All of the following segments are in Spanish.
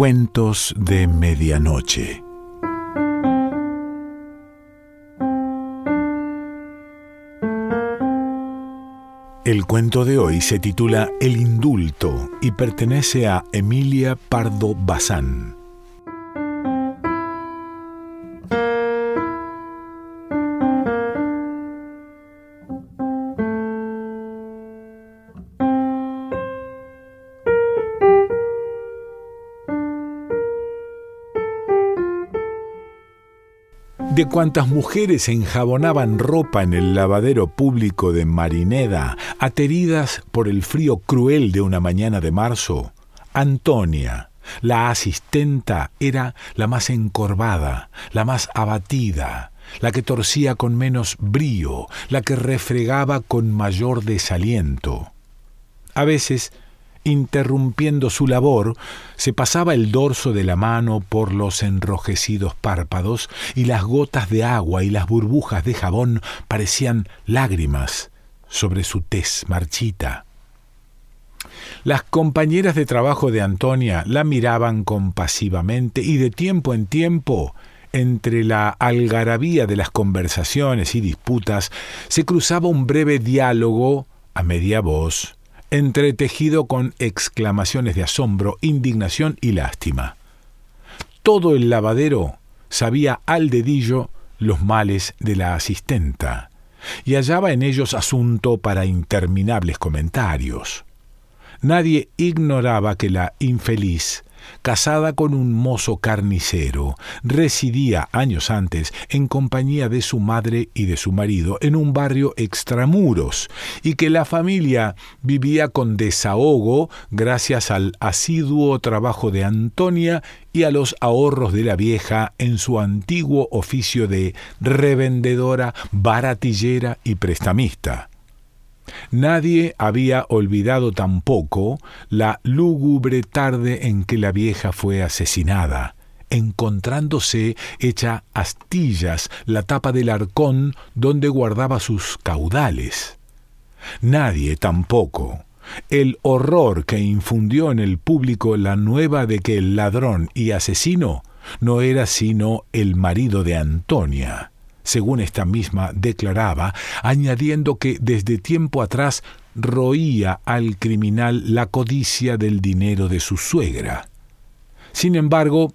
Cuentos de Medianoche. El cuento de hoy se titula El indulto y pertenece a Emilia Pardo Bazán. Cuantas mujeres enjabonaban ropa en el lavadero público de Marineda, ateridas por el frío cruel de una mañana de marzo, Antonia, la asistenta, era la más encorvada, la más abatida, la que torcía con menos brío, la que refregaba con mayor desaliento. A veces interrumpiendo su labor, se pasaba el dorso de la mano por los enrojecidos párpados y las gotas de agua y las burbujas de jabón parecían lágrimas sobre su tez marchita. Las compañeras de trabajo de Antonia la miraban compasivamente y de tiempo en tiempo entre la algarabía de las conversaciones y disputas se cruzaba un breve diálogo a media voz entretejido con exclamaciones de asombro, indignación y lástima. Todo el lavadero sabía al dedillo los males de la asistenta, y hallaba en ellos asunto para interminables comentarios. Nadie ignoraba que la infeliz casada con un mozo carnicero, residía años antes en compañía de su madre y de su marido en un barrio extramuros, y que la familia vivía con desahogo gracias al asiduo trabajo de Antonia y a los ahorros de la vieja en su antiguo oficio de revendedora, baratillera y prestamista. Nadie había olvidado tampoco la lúgubre tarde en que la vieja fue asesinada, encontrándose hecha astillas la tapa del arcón donde guardaba sus caudales. Nadie tampoco el horror que infundió en el público la nueva de que el ladrón y asesino no era sino el marido de Antonia según esta misma declaraba, añadiendo que desde tiempo atrás roía al criminal la codicia del dinero de su suegra. Sin embargo,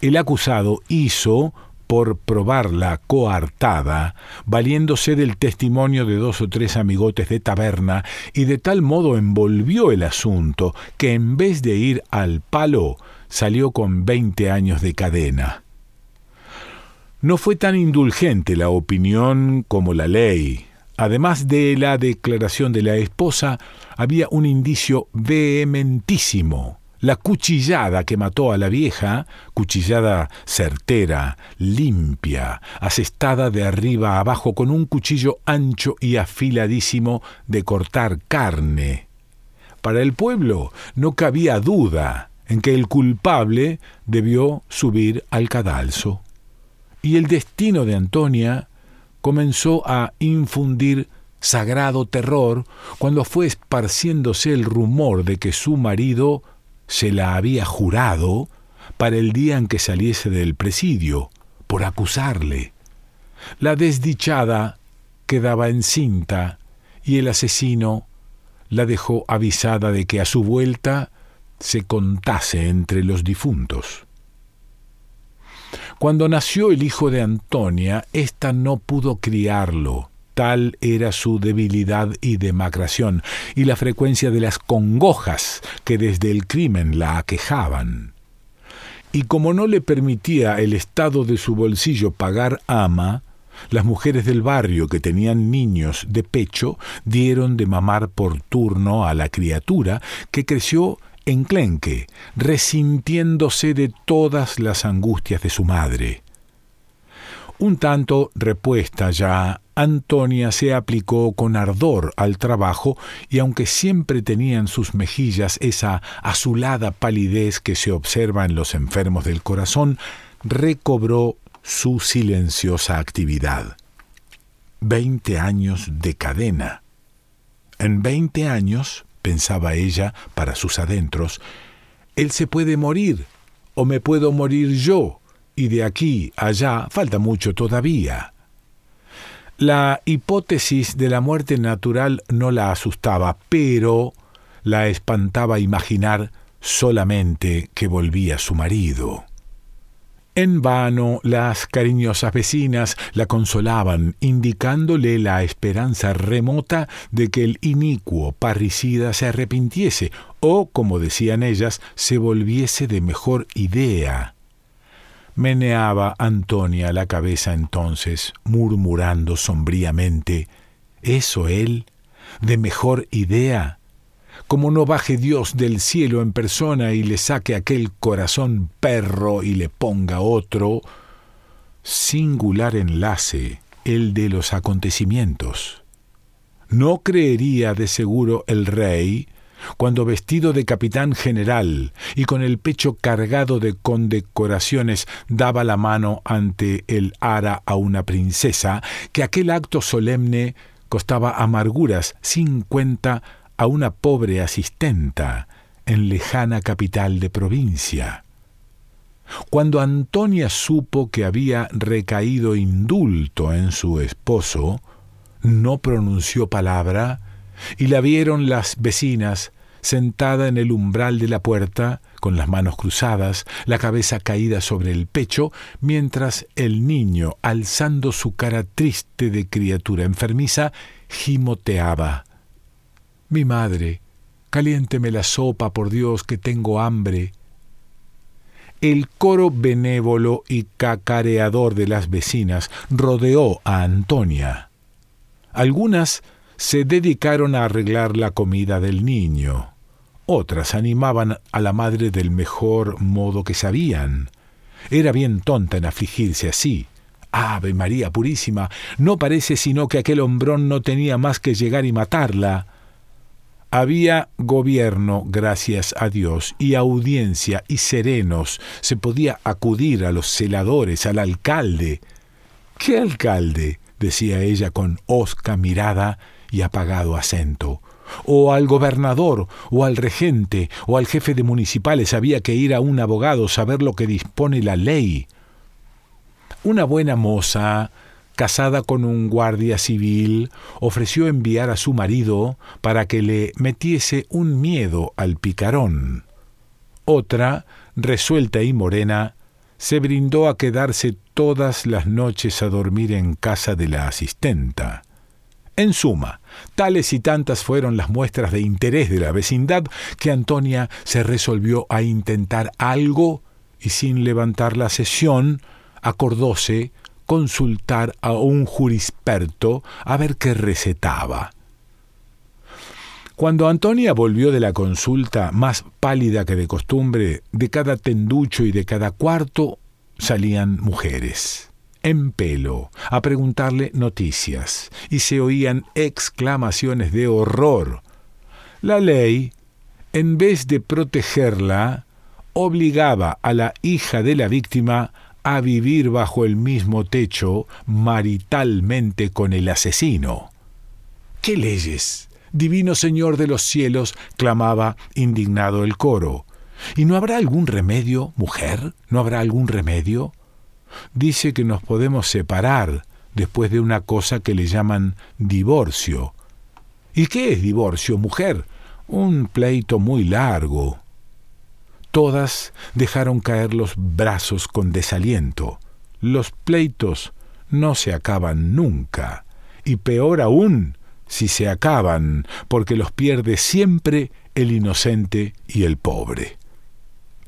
el acusado hizo, por probar la coartada, valiéndose del testimonio de dos o tres amigotes de taberna, y de tal modo envolvió el asunto que en vez de ir al palo, salió con veinte años de cadena. No fue tan indulgente la opinión como la ley. Además de la declaración de la esposa, había un indicio vehementísimo. La cuchillada que mató a la vieja, cuchillada certera, limpia, asestada de arriba a abajo con un cuchillo ancho y afiladísimo de cortar carne. Para el pueblo no cabía duda en que el culpable debió subir al cadalso y el destino de Antonia comenzó a infundir sagrado terror cuando fue esparciéndose el rumor de que su marido se la había jurado para el día en que saliese del presidio, por acusarle. La desdichada quedaba encinta y el asesino la dejó avisada de que a su vuelta se contase entre los difuntos. Cuando nació el hijo de Antonia, ésta no pudo criarlo. Tal era su debilidad y demacración, y la frecuencia de las congojas que desde el crimen la aquejaban. Y como no le permitía el estado de su bolsillo pagar ama, las mujeres del barrio que tenían niños de pecho dieron de mamar por turno a la criatura, que creció enclenque, resintiéndose de todas las angustias de su madre. Un tanto repuesta ya, Antonia se aplicó con ardor al trabajo y aunque siempre tenía en sus mejillas esa azulada palidez que se observa en los enfermos del corazón, recobró su silenciosa actividad. Veinte años de cadena. En veinte años pensaba ella para sus adentros, él se puede morir o me puedo morir yo, y de aquí allá falta mucho todavía. La hipótesis de la muerte natural no la asustaba, pero la espantaba imaginar solamente que volvía su marido. En vano las cariñosas vecinas la consolaban, indicándole la esperanza remota de que el inicuo parricida se arrepintiese o, como decían ellas, se volviese de mejor idea. Meneaba Antonia la cabeza entonces, murmurando sombríamente ¿Eso él? ¿De mejor idea? Como no baje Dios del cielo en persona y le saque aquel corazón perro y le ponga otro, singular enlace el de los acontecimientos. No creería de seguro el rey cuando vestido de capitán general y con el pecho cargado de condecoraciones daba la mano ante el ara a una princesa, que aquel acto solemne costaba amarguras sin cuenta a una pobre asistenta en lejana capital de provincia. Cuando Antonia supo que había recaído indulto en su esposo, no pronunció palabra y la vieron las vecinas sentada en el umbral de la puerta, con las manos cruzadas, la cabeza caída sobre el pecho, mientras el niño, alzando su cara triste de criatura enfermiza, gimoteaba. Mi madre, caliénteme la sopa, por Dios, que tengo hambre. El coro benévolo y cacareador de las vecinas rodeó a Antonia. Algunas se dedicaron a arreglar la comida del niño. Otras animaban a la madre del mejor modo que sabían. Era bien tonta en afligirse así. Ave María Purísima, no parece sino que aquel hombrón no tenía más que llegar y matarla. Había gobierno, gracias a Dios, y audiencia, y serenos. Se podía acudir a los celadores, al alcalde. ¿Qué alcalde? decía ella con hosca mirada y apagado acento. O al gobernador, o al regente, o al jefe de municipales había que ir a un abogado, saber lo que dispone la ley. Una buena moza, casada con un guardia civil, ofreció enviar a su marido para que le metiese un miedo al picarón. Otra, resuelta y morena, se brindó a quedarse todas las noches a dormir en casa de la asistenta. En suma, tales y tantas fueron las muestras de interés de la vecindad que Antonia se resolvió a intentar algo y sin levantar la sesión acordóse consultar a un jurisperto a ver qué recetaba. Cuando Antonia volvió de la consulta, más pálida que de costumbre, de cada tenducho y de cada cuarto salían mujeres, en pelo, a preguntarle noticias, y se oían exclamaciones de horror. La ley, en vez de protegerla, obligaba a la hija de la víctima a vivir bajo el mismo techo maritalmente con el asesino. ¿Qué leyes? Divino Señor de los cielos, clamaba indignado el coro. ¿Y no habrá algún remedio, mujer? ¿No habrá algún remedio? Dice que nos podemos separar después de una cosa que le llaman divorcio. ¿Y qué es divorcio, mujer? Un pleito muy largo, Todas dejaron caer los brazos con desaliento. Los pleitos no se acaban nunca, y peor aún si se acaban, porque los pierde siempre el inocente y el pobre.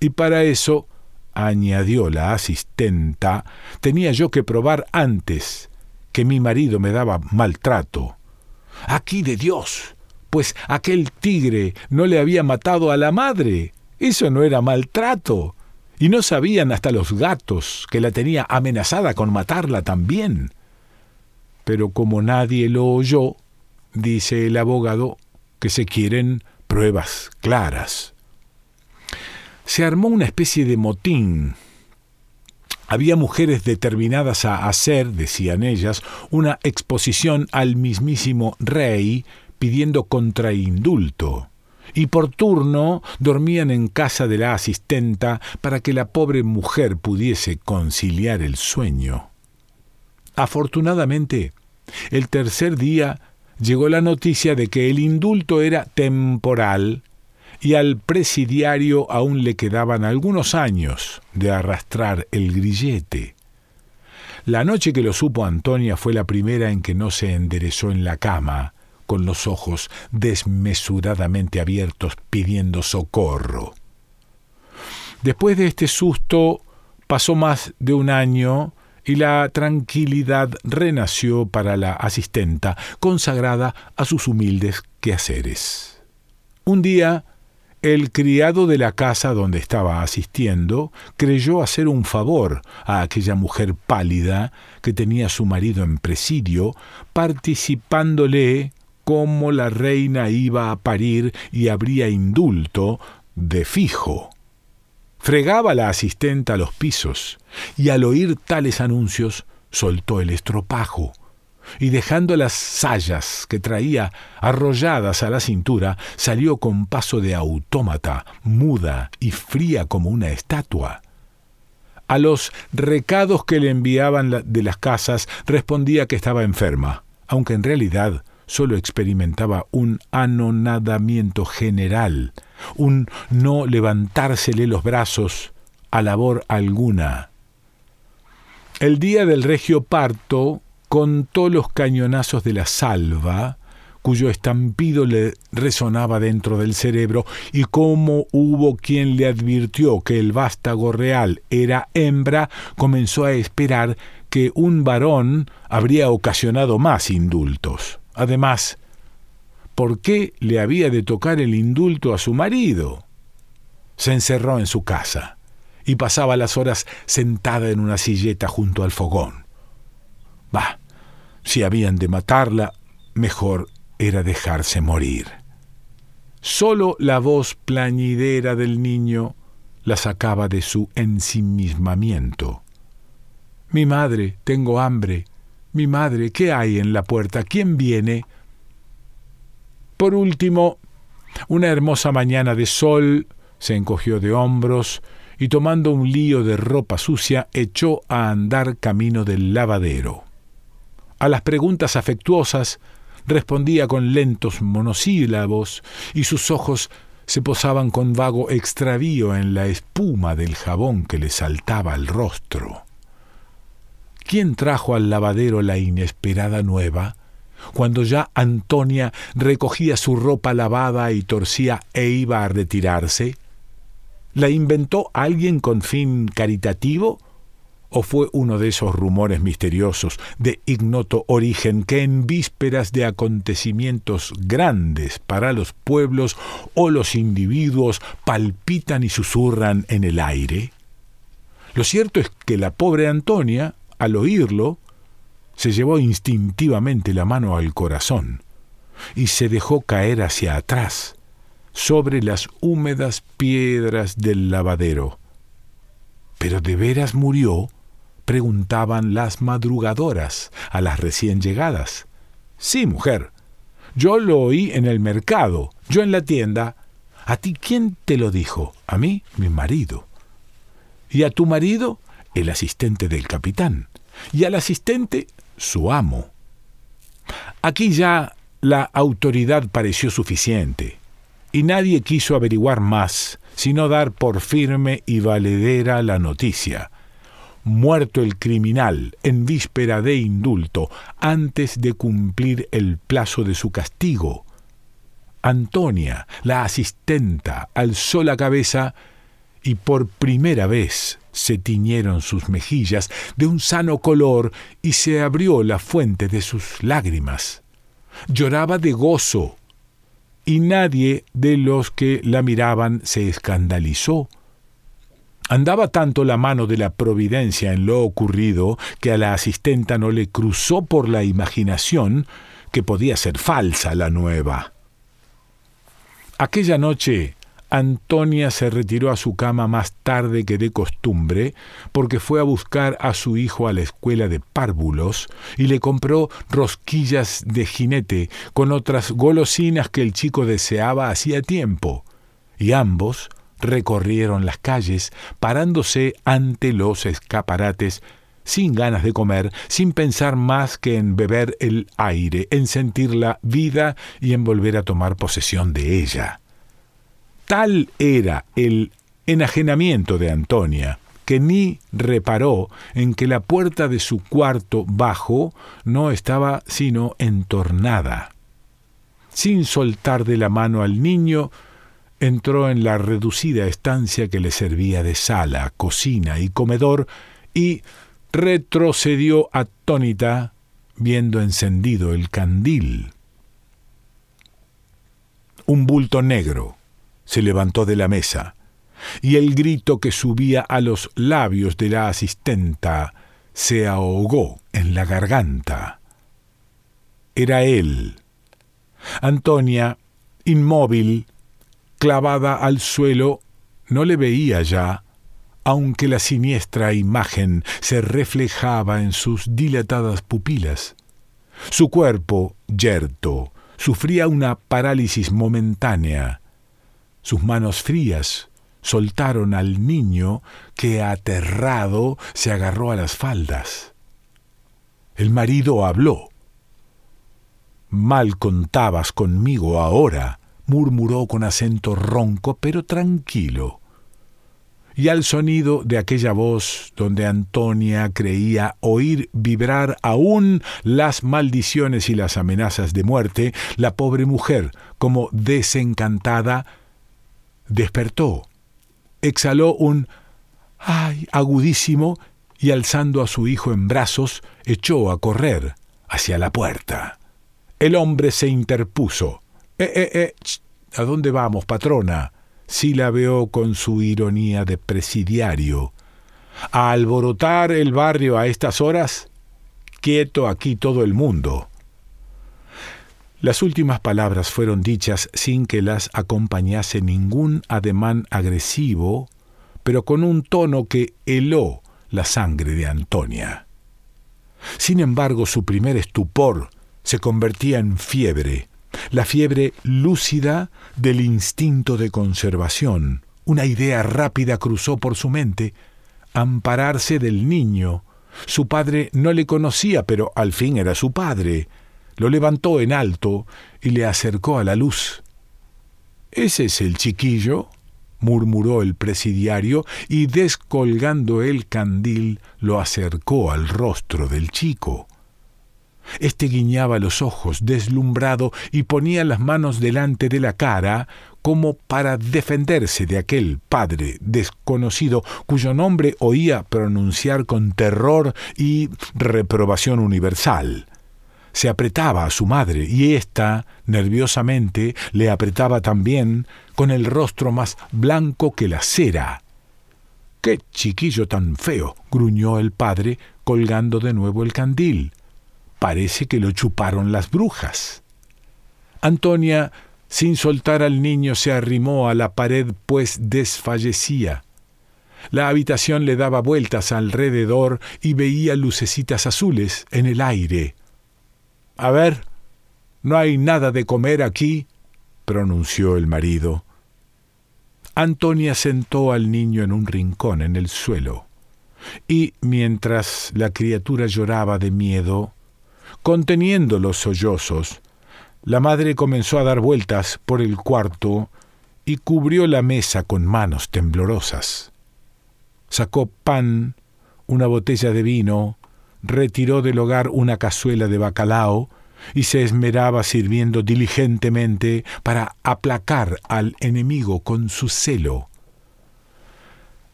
Y para eso, añadió la asistenta, tenía yo que probar antes que mi marido me daba maltrato. Aquí de Dios, pues aquel tigre no le había matado a la madre, eso no era maltrato. Y no sabían hasta los gatos que la tenía amenazada con matarla también. Pero como nadie lo oyó, dice el abogado que se quieren pruebas claras. Se armó una especie de motín. Había mujeres determinadas a hacer, decían ellas, una exposición al mismísimo rey pidiendo contraindulto y por turno dormían en casa de la asistenta para que la pobre mujer pudiese conciliar el sueño. Afortunadamente, el tercer día llegó la noticia de que el indulto era temporal y al presidiario aún le quedaban algunos años de arrastrar el grillete. La noche que lo supo Antonia fue la primera en que no se enderezó en la cama, con los ojos desmesuradamente abiertos pidiendo socorro. Después de este susto pasó más de un año y la tranquilidad renació para la asistenta, consagrada a sus humildes quehaceres. Un día, el criado de la casa donde estaba asistiendo creyó hacer un favor a aquella mujer pálida que tenía a su marido en presidio, participándole cómo la reina iba a parir y habría indulto de fijo. Fregaba la asistenta los pisos, y al oír tales anuncios soltó el estropajo, y dejando las sayas que traía arrolladas a la cintura, salió con paso de autómata, muda y fría como una estatua. A los recados que le enviaban de las casas respondía que estaba enferma, aunque en realidad solo experimentaba un anonadamiento general, un no levantársele los brazos a labor alguna. El día del regio parto contó los cañonazos de la salva, cuyo estampido le resonaba dentro del cerebro, y cómo hubo quien le advirtió que el vástago real era hembra, comenzó a esperar que un varón habría ocasionado más indultos. Además, ¿por qué le había de tocar el indulto a su marido? Se encerró en su casa y pasaba las horas sentada en una silleta junto al fogón. Bah, si habían de matarla, mejor era dejarse morir. Solo la voz plañidera del niño la sacaba de su ensimismamiento. Mi madre, tengo hambre, mi madre, ¿qué hay en la puerta? ¿Quién viene? Por último, una hermosa mañana de sol, se encogió de hombros y tomando un lío de ropa sucia echó a andar camino del lavadero. A las preguntas afectuosas respondía con lentos monosílabos y sus ojos se posaban con vago extravío en la espuma del jabón que le saltaba al rostro. ¿Quién trajo al lavadero la inesperada nueva? Cuando ya Antonia recogía su ropa lavada y torcía e iba a retirarse, ¿la inventó alguien con fin caritativo? ¿O fue uno de esos rumores misteriosos de ignoto origen que en vísperas de acontecimientos grandes para los pueblos o los individuos palpitan y susurran en el aire? Lo cierto es que la pobre Antonia al oírlo, se llevó instintivamente la mano al corazón y se dejó caer hacia atrás, sobre las húmedas piedras del lavadero. ¿Pero de veras murió? preguntaban las madrugadoras a las recién llegadas. Sí, mujer. Yo lo oí en el mercado, yo en la tienda. ¿A ti quién te lo dijo? A mí, mi marido. ¿Y a tu marido? el asistente del capitán, y al asistente su amo. Aquí ya la autoridad pareció suficiente, y nadie quiso averiguar más, sino dar por firme y valedera la noticia. Muerto el criminal en víspera de indulto, antes de cumplir el plazo de su castigo. Antonia, la asistenta, alzó la cabeza y por primera vez se tiñeron sus mejillas de un sano color y se abrió la fuente de sus lágrimas. Lloraba de gozo, y nadie de los que la miraban se escandalizó. Andaba tanto la mano de la providencia en lo ocurrido que a la asistenta no le cruzó por la imaginación que podía ser falsa la nueva. Aquella noche Antonia se retiró a su cama más tarde que de costumbre, porque fue a buscar a su hijo a la escuela de párvulos y le compró rosquillas de jinete con otras golosinas que el chico deseaba hacía tiempo, y ambos recorrieron las calles, parándose ante los escaparates sin ganas de comer, sin pensar más que en beber el aire, en sentir la vida y en volver a tomar posesión de ella. Tal era el enajenamiento de Antonia, que ni reparó en que la puerta de su cuarto bajo no estaba sino entornada. Sin soltar de la mano al niño, entró en la reducida estancia que le servía de sala, cocina y comedor y retrocedió atónita viendo encendido el candil. Un bulto negro, se levantó de la mesa, y el grito que subía a los labios de la asistenta se ahogó en la garganta. Era él. Antonia, inmóvil, clavada al suelo, no le veía ya, aunque la siniestra imagen se reflejaba en sus dilatadas pupilas. Su cuerpo, yerto, sufría una parálisis momentánea, sus manos frías soltaron al niño que, aterrado, se agarró a las faldas. El marido habló. Mal contabas conmigo ahora, murmuró con acento ronco, pero tranquilo. Y al sonido de aquella voz donde Antonia creía oír vibrar aún las maldiciones y las amenazas de muerte, la pobre mujer, como desencantada, despertó, exhaló un ay agudísimo y alzando a su hijo en brazos, echó a correr hacia la puerta. El hombre se interpuso. Eh, eh, eh, ¿A dónde vamos, patrona? Sí la veo con su ironía de presidiario. ¿A alborotar el barrio a estas horas? Quieto aquí todo el mundo. Las últimas palabras fueron dichas sin que las acompañase ningún ademán agresivo, pero con un tono que heló la sangre de Antonia. Sin embargo, su primer estupor se convertía en fiebre, la fiebre lúcida del instinto de conservación. Una idea rápida cruzó por su mente, ampararse del niño. Su padre no le conocía, pero al fin era su padre lo levantó en alto y le acercó a la luz. ¿Ese es el chiquillo? murmuró el presidiario y descolgando el candil lo acercó al rostro del chico. Este guiñaba los ojos, deslumbrado, y ponía las manos delante de la cara, como para defenderse de aquel padre desconocido cuyo nombre oía pronunciar con terror y reprobación universal se apretaba a su madre y ésta, nerviosamente, le apretaba también con el rostro más blanco que la cera. ¡Qué chiquillo tan feo! gruñó el padre, colgando de nuevo el candil. Parece que lo chuparon las brujas. Antonia, sin soltar al niño, se arrimó a la pared, pues desfallecía. La habitación le daba vueltas alrededor y veía lucecitas azules en el aire. A ver, no hay nada de comer aquí, pronunció el marido. Antonia sentó al niño en un rincón en el suelo, y mientras la criatura lloraba de miedo, conteniendo los sollozos, la madre comenzó a dar vueltas por el cuarto y cubrió la mesa con manos temblorosas. Sacó pan, una botella de vino, retiró del hogar una cazuela de bacalao y se esmeraba sirviendo diligentemente para aplacar al enemigo con su celo.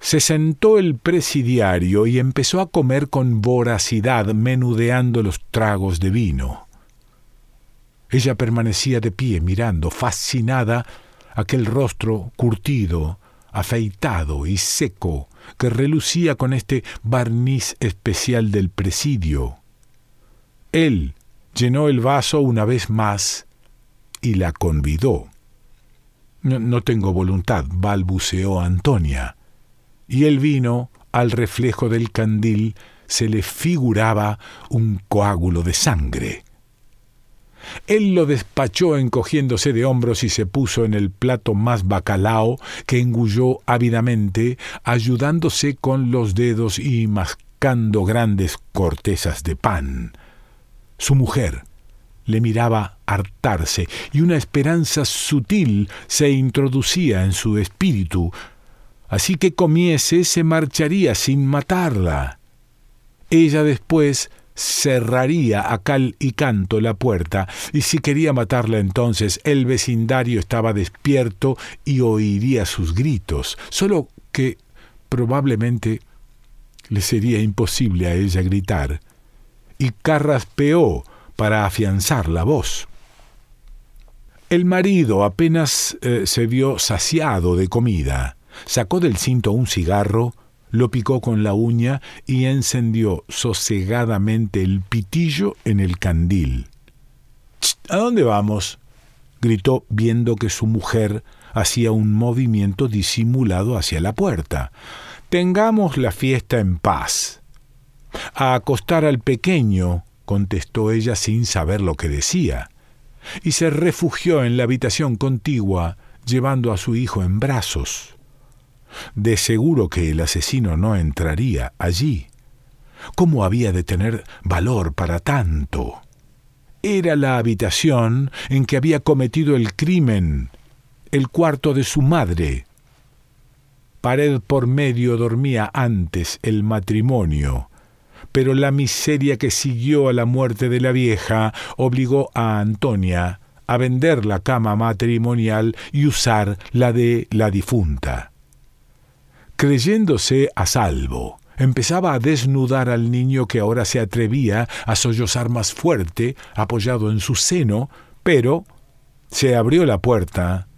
Se sentó el presidiario y empezó a comer con voracidad, menudeando los tragos de vino. Ella permanecía de pie mirando, fascinada, aquel rostro curtido, afeitado y seco, que relucía con este barniz especial del presidio. Él llenó el vaso una vez más y la convidó. No, tengo voluntad, balbuceó Antonia. Y el vino, al reflejo del candil, se le figuraba un coágulo de sangre. Él lo despachó encogiéndose de hombros y se puso en el plato más bacalao, que engulló ávidamente, ayudándose con los dedos y mascando grandes cortezas de pan. Su mujer le miraba hartarse, y una esperanza sutil se introducía en su espíritu. Así que comiese se marcharía sin matarla. Ella después cerraría a cal y canto la puerta, y si quería matarla entonces el vecindario estaba despierto y oiría sus gritos, solo que probablemente le sería imposible a ella gritar, y carraspeó para afianzar la voz. El marido apenas eh, se vio saciado de comida, sacó del cinto un cigarro, lo picó con la uña y encendió sosegadamente el pitillo en el candil. ¿A dónde vamos? gritó viendo que su mujer hacía un movimiento disimulado hacia la puerta. Tengamos la fiesta en paz. A acostar al pequeño, contestó ella sin saber lo que decía, y se refugió en la habitación contigua, llevando a su hijo en brazos. De seguro que el asesino no entraría allí. ¿Cómo había de tener valor para tanto? Era la habitación en que había cometido el crimen, el cuarto de su madre. Pared por medio dormía antes el matrimonio, pero la miseria que siguió a la muerte de la vieja obligó a Antonia a vender la cama matrimonial y usar la de la difunta. Creyéndose a salvo, empezaba a desnudar al niño que ahora se atrevía a sollozar más fuerte, apoyado en su seno, pero se abrió la puerta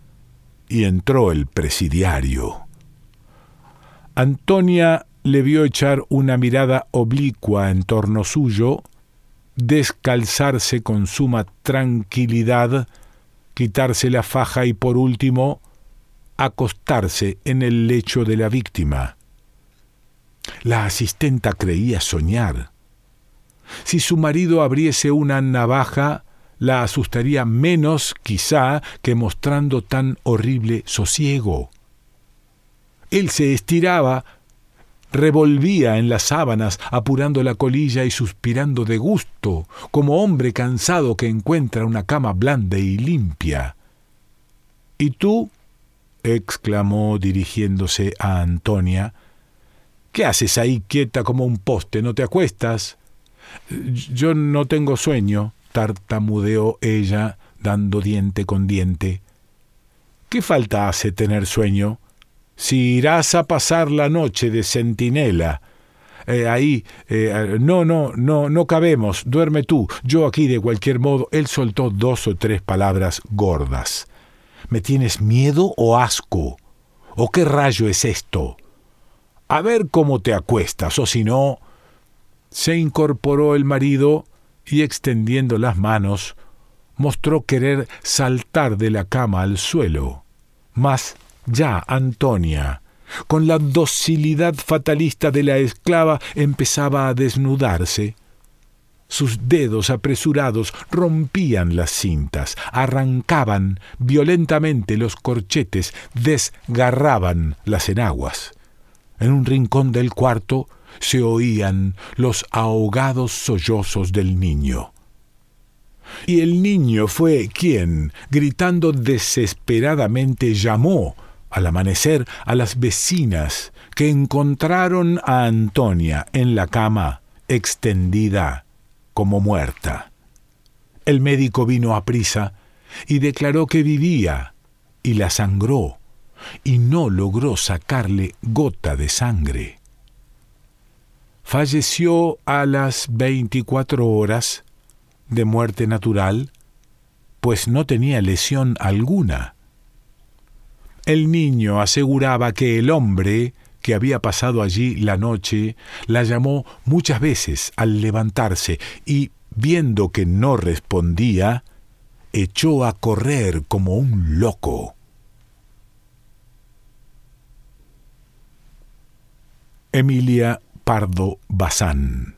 y entró el presidiario. Antonia le vio echar una mirada oblicua en torno suyo, descalzarse con suma tranquilidad, quitarse la faja y por último acostarse en el lecho de la víctima. La asistenta creía soñar. Si su marido abriese una navaja, la asustaría menos, quizá, que mostrando tan horrible sosiego. Él se estiraba, revolvía en las sábanas, apurando la colilla y suspirando de gusto, como hombre cansado que encuentra una cama blanda y limpia. ¿Y tú? Exclamó dirigiéndose a Antonia. ¿Qué haces ahí quieta como un poste? ¿No te acuestas? Yo no tengo sueño, tartamudeó ella, dando diente con diente. ¿Qué falta hace tener sueño? Si irás a pasar la noche de centinela. Eh, ahí, eh, no, no, no, no cabemos, duerme tú, yo aquí de cualquier modo. Él soltó dos o tres palabras gordas. ¿Me tienes miedo o asco? ¿O qué rayo es esto? A ver cómo te acuestas, o si no... Se incorporó el marido y extendiendo las manos, mostró querer saltar de la cama al suelo. Mas ya Antonia, con la docilidad fatalista de la esclava, empezaba a desnudarse sus dedos apresurados rompían las cintas, arrancaban violentamente los corchetes, desgarraban las enaguas. En un rincón del cuarto se oían los ahogados sollozos del niño. Y el niño fue quien, gritando desesperadamente, llamó al amanecer a las vecinas que encontraron a Antonia en la cama, extendida como muerta. El médico vino a prisa y declaró que vivía, y la sangró, y no logró sacarle gota de sangre. Falleció a las veinticuatro horas de muerte natural, pues no tenía lesión alguna. El niño aseguraba que el hombre que había pasado allí la noche, la llamó muchas veces al levantarse y, viendo que no respondía, echó a correr como un loco. Emilia Pardo Bazán